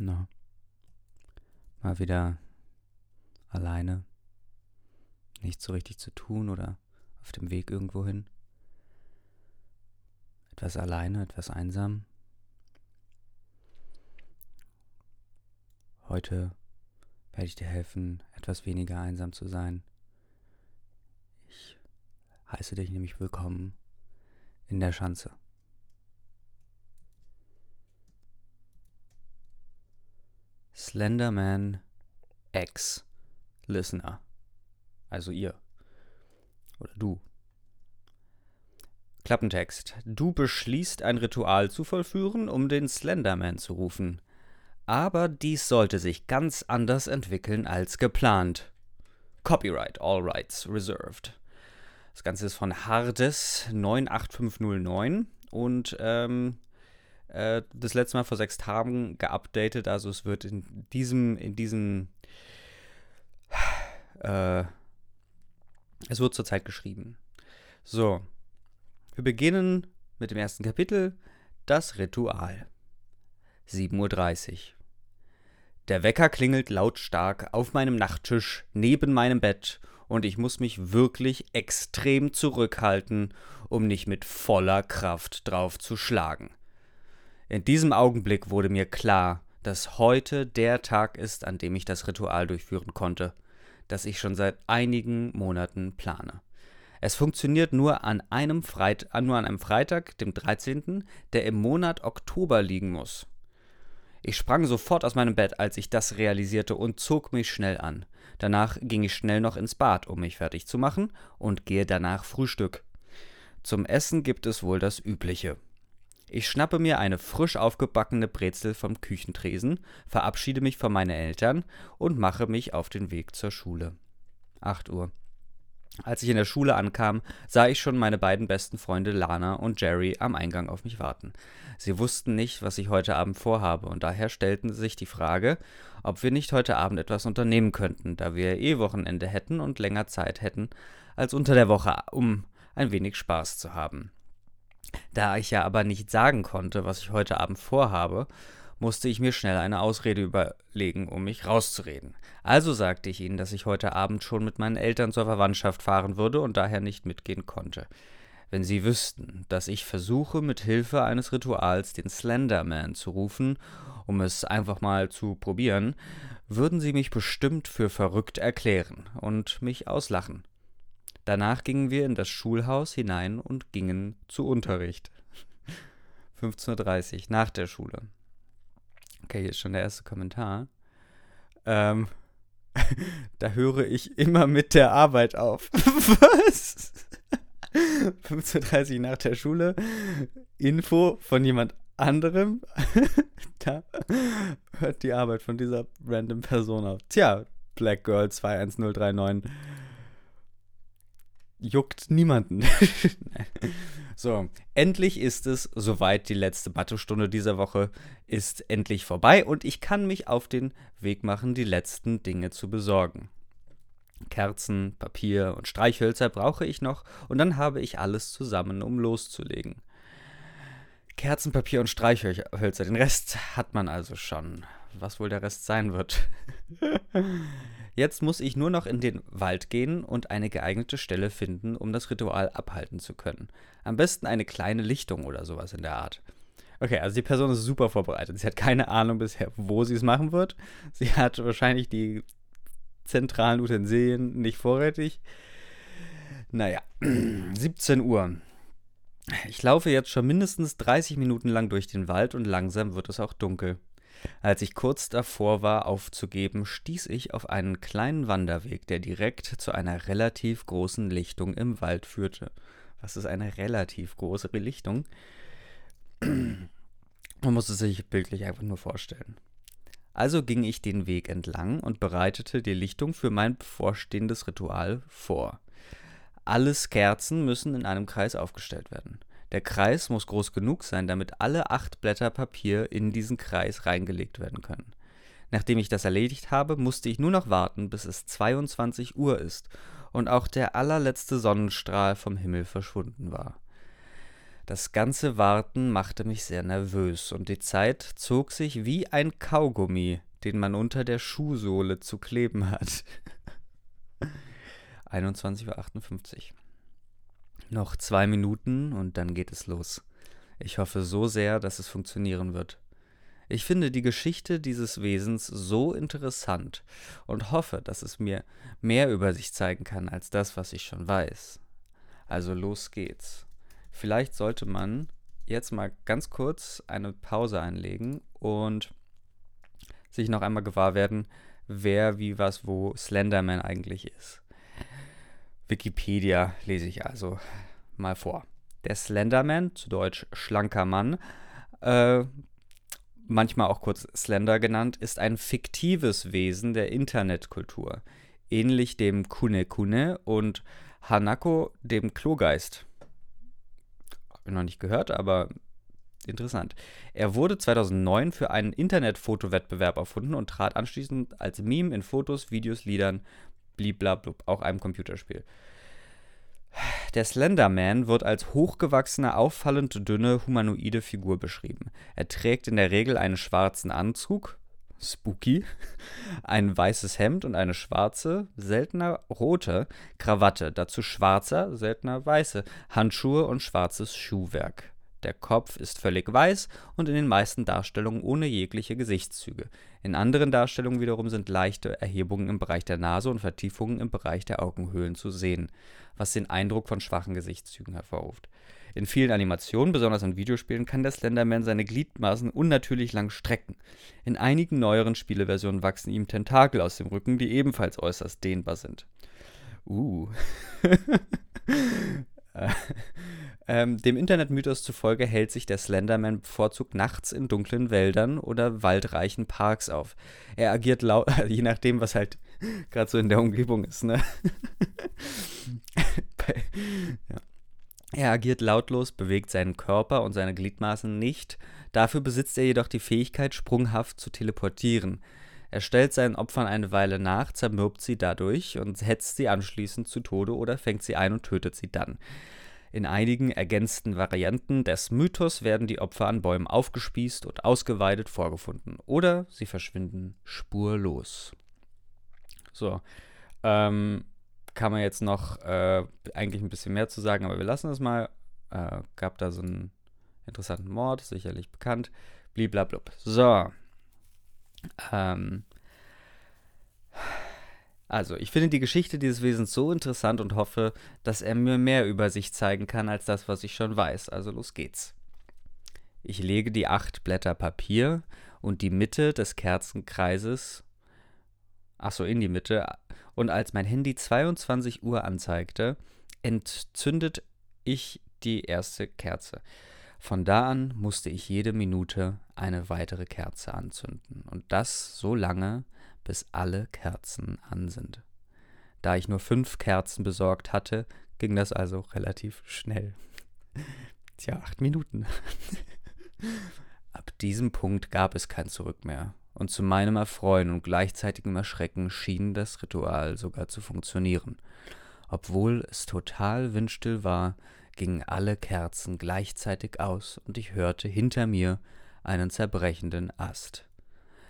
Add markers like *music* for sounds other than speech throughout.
Na. Mal wieder alleine. Nichts so richtig zu tun oder auf dem Weg irgendwo hin. Etwas alleine, etwas einsam. Heute werde ich dir helfen, etwas weniger einsam zu sein. Ich heiße dich nämlich willkommen in der Schanze. Slenderman X Listener. Also ihr. Oder du. Klappentext. Du beschließt ein Ritual zu vollführen, um den Slenderman zu rufen. Aber dies sollte sich ganz anders entwickeln als geplant. Copyright, all rights reserved. Das Ganze ist von Hardes 98509 und ähm, äh, das letzte Mal vor sechs Tagen geupdatet. Also es wird in diesem, in diesem, äh, es wird zurzeit geschrieben. So, wir beginnen mit dem ersten Kapitel, das Ritual. 7.30 Uhr. Der Wecker klingelt lautstark auf meinem Nachttisch neben meinem Bett und ich muss mich wirklich extrem zurückhalten, um nicht mit voller Kraft drauf zu schlagen. In diesem Augenblick wurde mir klar, dass heute der Tag ist, an dem ich das Ritual durchführen konnte, das ich schon seit einigen Monaten plane. Es funktioniert nur an einem, Freit nur an einem Freitag, dem 13., der im Monat Oktober liegen muss. Ich sprang sofort aus meinem Bett, als ich das realisierte, und zog mich schnell an. Danach ging ich schnell noch ins Bad, um mich fertig zu machen, und gehe danach Frühstück. Zum Essen gibt es wohl das Übliche. Ich schnappe mir eine frisch aufgebackene Brezel vom Küchentresen, verabschiede mich von meinen Eltern und mache mich auf den Weg zur Schule. 8 Uhr. Als ich in der Schule ankam, sah ich schon meine beiden besten Freunde Lana und Jerry am Eingang auf mich warten. Sie wussten nicht, was ich heute Abend vorhabe, und daher stellten sich die Frage, ob wir nicht heute Abend etwas unternehmen könnten, da wir eh Wochenende hätten und länger Zeit hätten als unter der Woche, um ein wenig Spaß zu haben. Da ich ja aber nicht sagen konnte, was ich heute Abend vorhabe, musste ich mir schnell eine Ausrede überlegen, um mich rauszureden. Also sagte ich ihnen, dass ich heute Abend schon mit meinen Eltern zur Verwandtschaft fahren würde und daher nicht mitgehen konnte. Wenn sie wüssten, dass ich versuche, mit Hilfe eines Rituals den Slenderman zu rufen, um es einfach mal zu probieren, würden sie mich bestimmt für verrückt erklären und mich auslachen. Danach gingen wir in das Schulhaus hinein und gingen zu Unterricht. *laughs* 15.30 Uhr, nach der Schule. Okay, hier ist schon der erste Kommentar. Ähm, *laughs* da höre ich immer mit der Arbeit auf. *laughs* Was? 15.30 Uhr nach der Schule. Info von jemand anderem. da hört die Arbeit von dieser random Person auf. Tja, Black Girl 21039 juckt niemanden. *laughs* so, endlich ist es soweit. Die letzte Mathestunde dieser Woche ist endlich vorbei und ich kann mich auf den Weg machen, die letzten Dinge zu besorgen. Kerzen, Papier und Streichhölzer brauche ich noch und dann habe ich alles zusammen, um loszulegen. Kerzen, Papier und Streichhölzer, den Rest hat man also schon. Was wohl der Rest sein wird. *laughs* Jetzt muss ich nur noch in den Wald gehen und eine geeignete Stelle finden, um das Ritual abhalten zu können. Am besten eine kleine Lichtung oder sowas in der Art. Okay, also die Person ist super vorbereitet. Sie hat keine Ahnung bisher, wo sie es machen wird. Sie hat wahrscheinlich die zentralen Utensilien nicht vorrätig. Naja, *clears throat* 17 Uhr. Ich laufe jetzt schon mindestens 30 Minuten lang durch den Wald und langsam wird es auch dunkel. Als ich kurz davor war, aufzugeben, stieß ich auf einen kleinen Wanderweg, der direkt zu einer relativ großen Lichtung im Wald führte. Was ist eine relativ große Lichtung? Man muss es sich bildlich einfach nur vorstellen. Also ging ich den Weg entlang und bereitete die Lichtung für mein bevorstehendes Ritual vor. Alle Kerzen müssen in einem Kreis aufgestellt werden. Der Kreis muss groß genug sein, damit alle acht Blätter Papier in diesen Kreis reingelegt werden können. Nachdem ich das erledigt habe, musste ich nur noch warten, bis es 22 Uhr ist und auch der allerletzte Sonnenstrahl vom Himmel verschwunden war. Das ganze Warten machte mich sehr nervös und die Zeit zog sich wie ein Kaugummi, den man unter der Schuhsohle zu kleben hat. *laughs* 21.58 Uhr. Noch zwei Minuten und dann geht es los. Ich hoffe so sehr, dass es funktionieren wird. Ich finde die Geschichte dieses Wesens so interessant und hoffe, dass es mir mehr über sich zeigen kann als das, was ich schon weiß. Also los geht's. Vielleicht sollte man jetzt mal ganz kurz eine Pause einlegen und sich noch einmal gewahr werden, wer, wie, was, wo Slenderman eigentlich ist. Wikipedia lese ich also mal vor. Der Slenderman, zu Deutsch schlanker Mann, äh, manchmal auch kurz Slender genannt, ist ein fiktives Wesen der Internetkultur, ähnlich dem Kune Kune und Hanako, dem Klogeist. Noch nicht gehört, aber interessant. Er wurde 2009 für einen Internetfotowettbewerb erfunden und trat anschließend als Meme in Fotos, Videos, Liedern, bliblablub, auch einem Computerspiel. Der Slenderman wird als hochgewachsene, auffallend dünne, humanoide Figur beschrieben. Er trägt in der Regel einen schwarzen Anzug, spooky, *laughs* ein weißes Hemd und eine schwarze, seltener rote Krawatte, dazu schwarzer, seltener weiße Handschuhe und schwarzes Schuhwerk. Der Kopf ist völlig weiß und in den meisten Darstellungen ohne jegliche Gesichtszüge. In anderen Darstellungen wiederum sind leichte Erhebungen im Bereich der Nase und Vertiefungen im Bereich der Augenhöhlen zu sehen, was den Eindruck von schwachen Gesichtszügen hervorruft. In vielen Animationen, besonders in Videospielen, kann der Slenderman seine Gliedmaßen unnatürlich lang strecken. In einigen neueren Spieleversionen wachsen ihm Tentakel aus dem Rücken, die ebenfalls äußerst dehnbar sind. Uh. *laughs* ähm, dem Internetmythos zufolge hält sich der Slenderman bevorzugt nachts in dunklen Wäldern oder waldreichen Parks auf. Er agiert laut, *laughs* je nachdem, was halt *laughs* gerade so in der Umgebung ist, ne? *laughs* ja. Er agiert lautlos, bewegt seinen Körper und seine Gliedmaßen nicht, dafür besitzt er jedoch die Fähigkeit, sprunghaft zu teleportieren. Er stellt seinen Opfern eine Weile nach, zermürbt sie dadurch und hetzt sie anschließend zu Tode oder fängt sie ein und tötet sie dann. In einigen ergänzten Varianten des Mythos werden die Opfer an Bäumen aufgespießt und ausgeweidet vorgefunden oder sie verschwinden spurlos. So, ähm, kann man jetzt noch äh, eigentlich ein bisschen mehr zu sagen, aber wir lassen es mal. Äh, gab da so einen interessanten Mord, sicherlich bekannt. Bliblablub. So. Ähm. Also, ich finde die Geschichte dieses Wesens so interessant und hoffe, dass er mir mehr über sich zeigen kann als das, was ich schon weiß. Also los geht's. Ich lege die acht Blätter Papier und die Mitte des Kerzenkreises, ach so, in die Mitte, und als mein Handy 22 Uhr anzeigte, entzündet ich die erste Kerze. Von da an musste ich jede Minute eine weitere Kerze anzünden und das so lange, bis alle Kerzen an sind. Da ich nur fünf Kerzen besorgt hatte, ging das also relativ schnell. *laughs* Tja, acht Minuten. *laughs* Ab diesem Punkt gab es kein Zurück mehr und zu meinem Erfreuen und gleichzeitigem Erschrecken schien das Ritual sogar zu funktionieren. Obwohl es total windstill war, gingen alle Kerzen gleichzeitig aus und ich hörte hinter mir einen zerbrechenden Ast.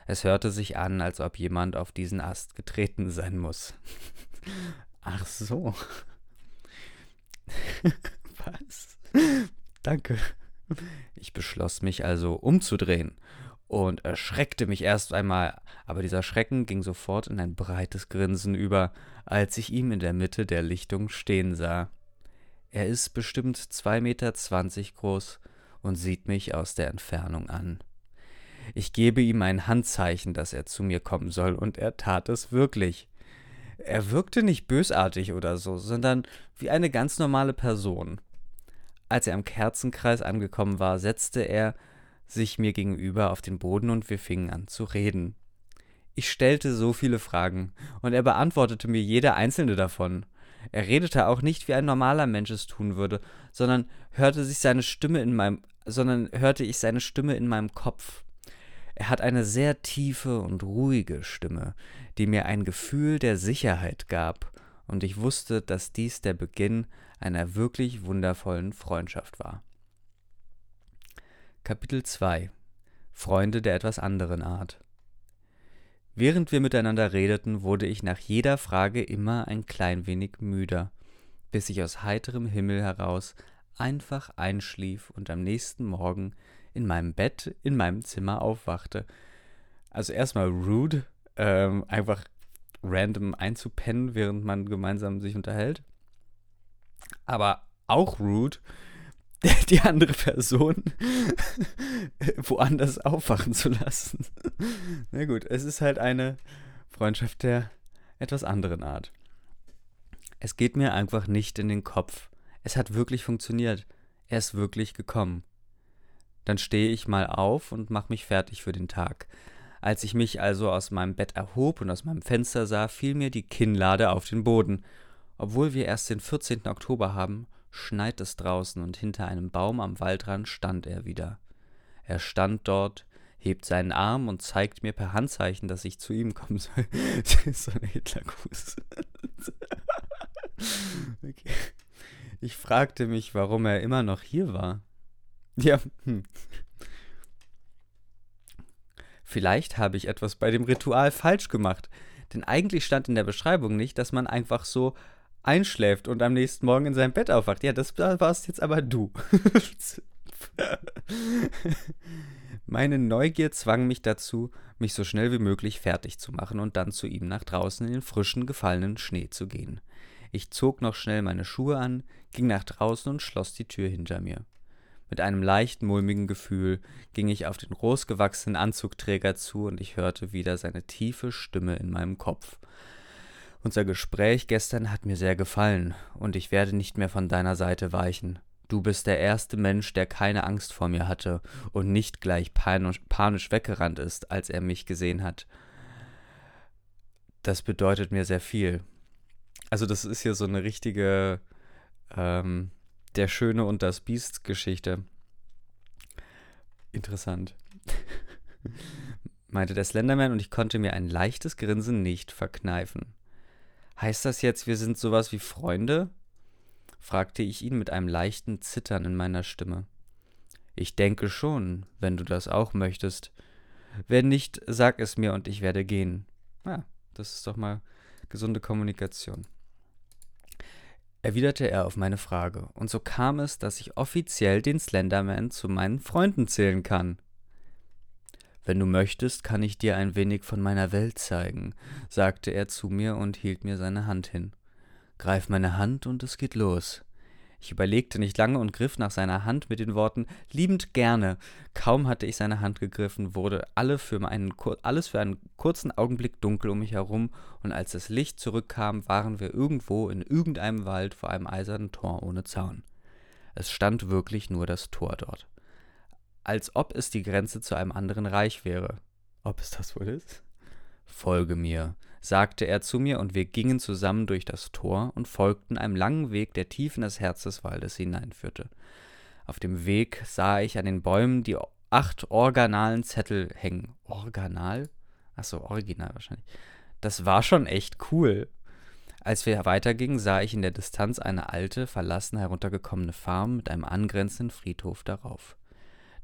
Es hörte sich an, als ob jemand auf diesen Ast getreten sein muss. *laughs* Ach so. *laughs* Was? Danke. Ich beschloss mich also umzudrehen und erschreckte mich erst einmal, aber dieser Schrecken ging sofort in ein breites Grinsen über, als ich ihn in der Mitte der Lichtung stehen sah. Er ist bestimmt zwei Meter zwanzig groß und sieht mich aus der Entfernung an. Ich gebe ihm ein Handzeichen, dass er zu mir kommen soll, und er tat es wirklich. Er wirkte nicht bösartig oder so, sondern wie eine ganz normale Person. Als er am Kerzenkreis angekommen war, setzte er sich mir gegenüber auf den Boden und wir fingen an zu reden. Ich stellte so viele Fragen und er beantwortete mir jede einzelne davon. Er redete auch nicht wie ein normaler Mensch es tun würde, sondern hörte sich seine Stimme in meinem sondern hörte ich seine Stimme in meinem Kopf. Er hat eine sehr tiefe und ruhige Stimme, die mir ein Gefühl der Sicherheit gab, und ich wusste, dass dies der Beginn einer wirklich wundervollen Freundschaft war. Kapitel 2 Freunde der etwas anderen Art Während wir miteinander redeten, wurde ich nach jeder Frage immer ein klein wenig müder, bis ich aus heiterem Himmel heraus einfach einschlief und am nächsten Morgen in meinem Bett in meinem Zimmer aufwachte. Also erstmal rude, ähm, einfach random einzupennen, während man gemeinsam sich unterhält. Aber auch rude, *laughs* die andere Person *laughs* woanders aufwachen zu lassen. *laughs* Na gut, es ist halt eine Freundschaft der etwas anderen Art. Es geht mir einfach nicht in den Kopf. Es hat wirklich funktioniert. Er ist wirklich gekommen. Dann stehe ich mal auf und mache mich fertig für den Tag. Als ich mich also aus meinem Bett erhob und aus meinem Fenster sah, fiel mir die Kinnlade auf den Boden. Obwohl wir erst den 14. Oktober haben, schneit es draußen und hinter einem Baum am Waldrand stand er wieder. Er stand dort, hebt seinen Arm und zeigt mir per Handzeichen, dass ich zu ihm kommen soll. *laughs* das ist so ein Hitlergruß. *laughs* okay. Ich fragte mich, warum er immer noch hier war. Ja, hm. Vielleicht habe ich etwas bei dem Ritual falsch gemacht. Denn eigentlich stand in der Beschreibung nicht, dass man einfach so einschläft und am nächsten Morgen in seinem Bett aufwacht. Ja, das warst jetzt aber du. *laughs* Meine Neugier zwang mich dazu, mich so schnell wie möglich fertig zu machen und dann zu ihm nach draußen in den frischen, gefallenen Schnee zu gehen. Ich zog noch schnell meine Schuhe an, ging nach draußen und schloss die Tür hinter mir. Mit einem leicht mulmigen Gefühl ging ich auf den großgewachsenen Anzugträger zu und ich hörte wieder seine tiefe Stimme in meinem Kopf. Unser Gespräch gestern hat mir sehr gefallen, und ich werde nicht mehr von deiner Seite weichen. Du bist der erste Mensch, der keine Angst vor mir hatte und nicht gleich panisch, weggerannt ist, als er mich gesehen hat. Das bedeutet mir sehr viel. Also das ist hier so eine richtige ähm, Der Schöne und das Biest Geschichte. Interessant. meinte der Slenderman und ich konnte mir ein leichtes Grinsen nicht verkneifen. Heißt das jetzt, wir sind sowas wie Freunde? fragte ich ihn mit einem leichten Zittern in meiner Stimme. Ich denke schon, wenn du das auch möchtest. Wenn nicht, sag es mir und ich werde gehen. Ja, das ist doch mal gesunde Kommunikation. Erwiderte er auf meine Frage, und so kam es, dass ich offiziell den Slenderman zu meinen Freunden zählen kann. Wenn du möchtest, kann ich dir ein wenig von meiner Welt zeigen, sagte er zu mir und hielt mir seine Hand hin. Greif meine Hand und es geht los. Ich überlegte nicht lange und griff nach seiner Hand mit den Worten liebend gerne. Kaum hatte ich seine Hand gegriffen, wurde alle für einen, alles für einen kurzen Augenblick dunkel um mich herum, und als das Licht zurückkam, waren wir irgendwo in irgendeinem Wald vor einem eisernen Tor ohne Zaun. Es stand wirklich nur das Tor dort als ob es die Grenze zu einem anderen Reich wäre. Ob es das wohl ist? Folge mir, sagte er zu mir, und wir gingen zusammen durch das Tor und folgten einem langen Weg, der tief in das Herz des Waldes hineinführte. Auf dem Weg sah ich an den Bäumen die acht organalen Zettel hängen. Organal? Achso, original wahrscheinlich. Das war schon echt cool. Als wir weitergingen, sah ich in der Distanz eine alte, verlassen heruntergekommene Farm mit einem angrenzenden Friedhof darauf.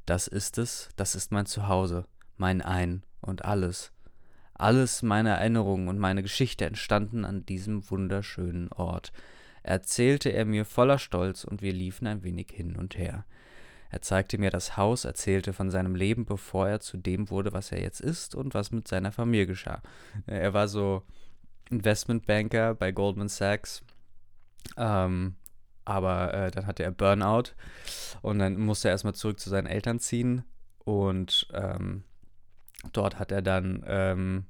Das ist es, das ist mein Zuhause, mein Ein und alles. Alles meine Erinnerungen und meine Geschichte entstanden an diesem wunderschönen Ort, erzählte er mir voller Stolz und wir liefen ein wenig hin und her. Er zeigte mir das Haus, erzählte von seinem Leben, bevor er zu dem wurde, was er jetzt ist und was mit seiner Familie geschah. Er war so Investmentbanker bei Goldman Sachs. Ähm, aber äh, dann hatte er Burnout und dann musste er erstmal zurück zu seinen Eltern ziehen. Und ähm, dort hat er dann, ähm,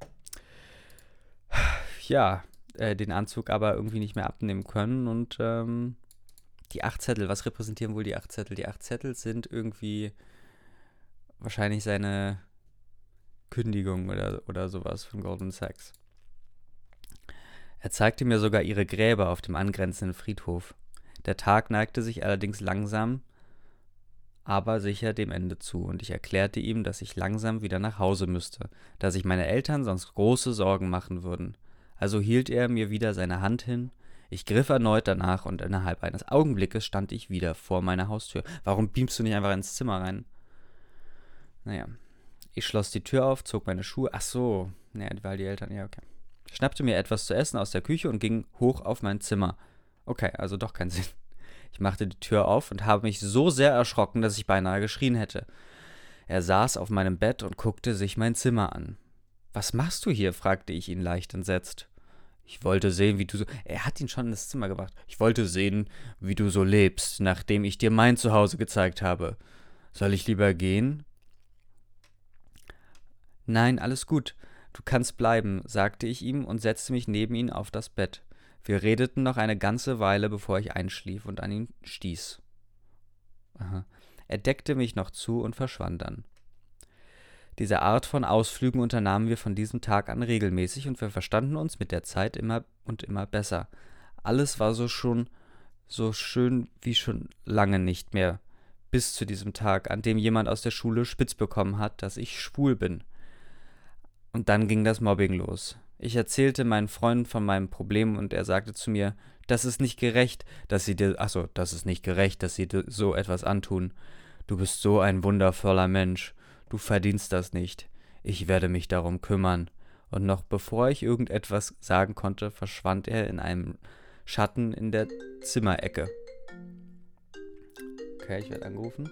ja, äh, den Anzug aber irgendwie nicht mehr abnehmen können. Und ähm, die acht Zettel, was repräsentieren wohl die acht Zettel? Die acht Zettel sind irgendwie wahrscheinlich seine Kündigung oder, oder sowas von Golden Sachs. Er zeigte mir sogar ihre Gräber auf dem angrenzenden Friedhof. Der Tag neigte sich allerdings langsam, aber sicher dem Ende zu, und ich erklärte ihm, dass ich langsam wieder nach Hause müsste, da sich meine Eltern sonst große Sorgen machen würden. Also hielt er mir wieder seine Hand hin, ich griff erneut danach und innerhalb eines Augenblickes stand ich wieder vor meiner Haustür. Warum beamst du nicht einfach ins Zimmer rein? Naja. Ich schloss die Tür auf, zog meine Schuhe. Ach so. Naja, weil die Eltern. Ja, okay. Schnappte mir etwas zu essen aus der Küche und ging hoch auf mein Zimmer. Okay, also doch kein Sinn. Ich machte die Tür auf und habe mich so sehr erschrocken, dass ich beinahe geschrien hätte. Er saß auf meinem Bett und guckte sich mein Zimmer an. Was machst du hier? fragte ich ihn leicht entsetzt. Ich wollte sehen, wie du so. Er hat ihn schon ins Zimmer gebracht. Ich wollte sehen, wie du so lebst, nachdem ich dir mein Zuhause gezeigt habe. Soll ich lieber gehen? Nein, alles gut. Du kannst bleiben, sagte ich ihm und setzte mich neben ihn auf das Bett. Wir redeten noch eine ganze Weile, bevor ich einschlief und an ihn stieß. Aha. Er deckte mich noch zu und verschwand dann. Diese Art von Ausflügen unternahmen wir von diesem Tag an regelmäßig und wir verstanden uns mit der Zeit immer und immer besser. Alles war so schon so schön wie schon lange nicht mehr, bis zu diesem Tag, an dem jemand aus der Schule spitz bekommen hat, dass ich schwul bin. Und dann ging das Mobbing los. Ich erzählte meinen Freunden von meinem Problem und er sagte zu mir, das ist nicht gerecht, dass sie dir, achso, das ist nicht gerecht, dass sie dir so etwas antun. Du bist so ein wundervoller Mensch. Du verdienst das nicht. Ich werde mich darum kümmern. Und noch bevor ich irgendetwas sagen konnte, verschwand er in einem Schatten in der Zimmerecke. Okay, ich werde angerufen.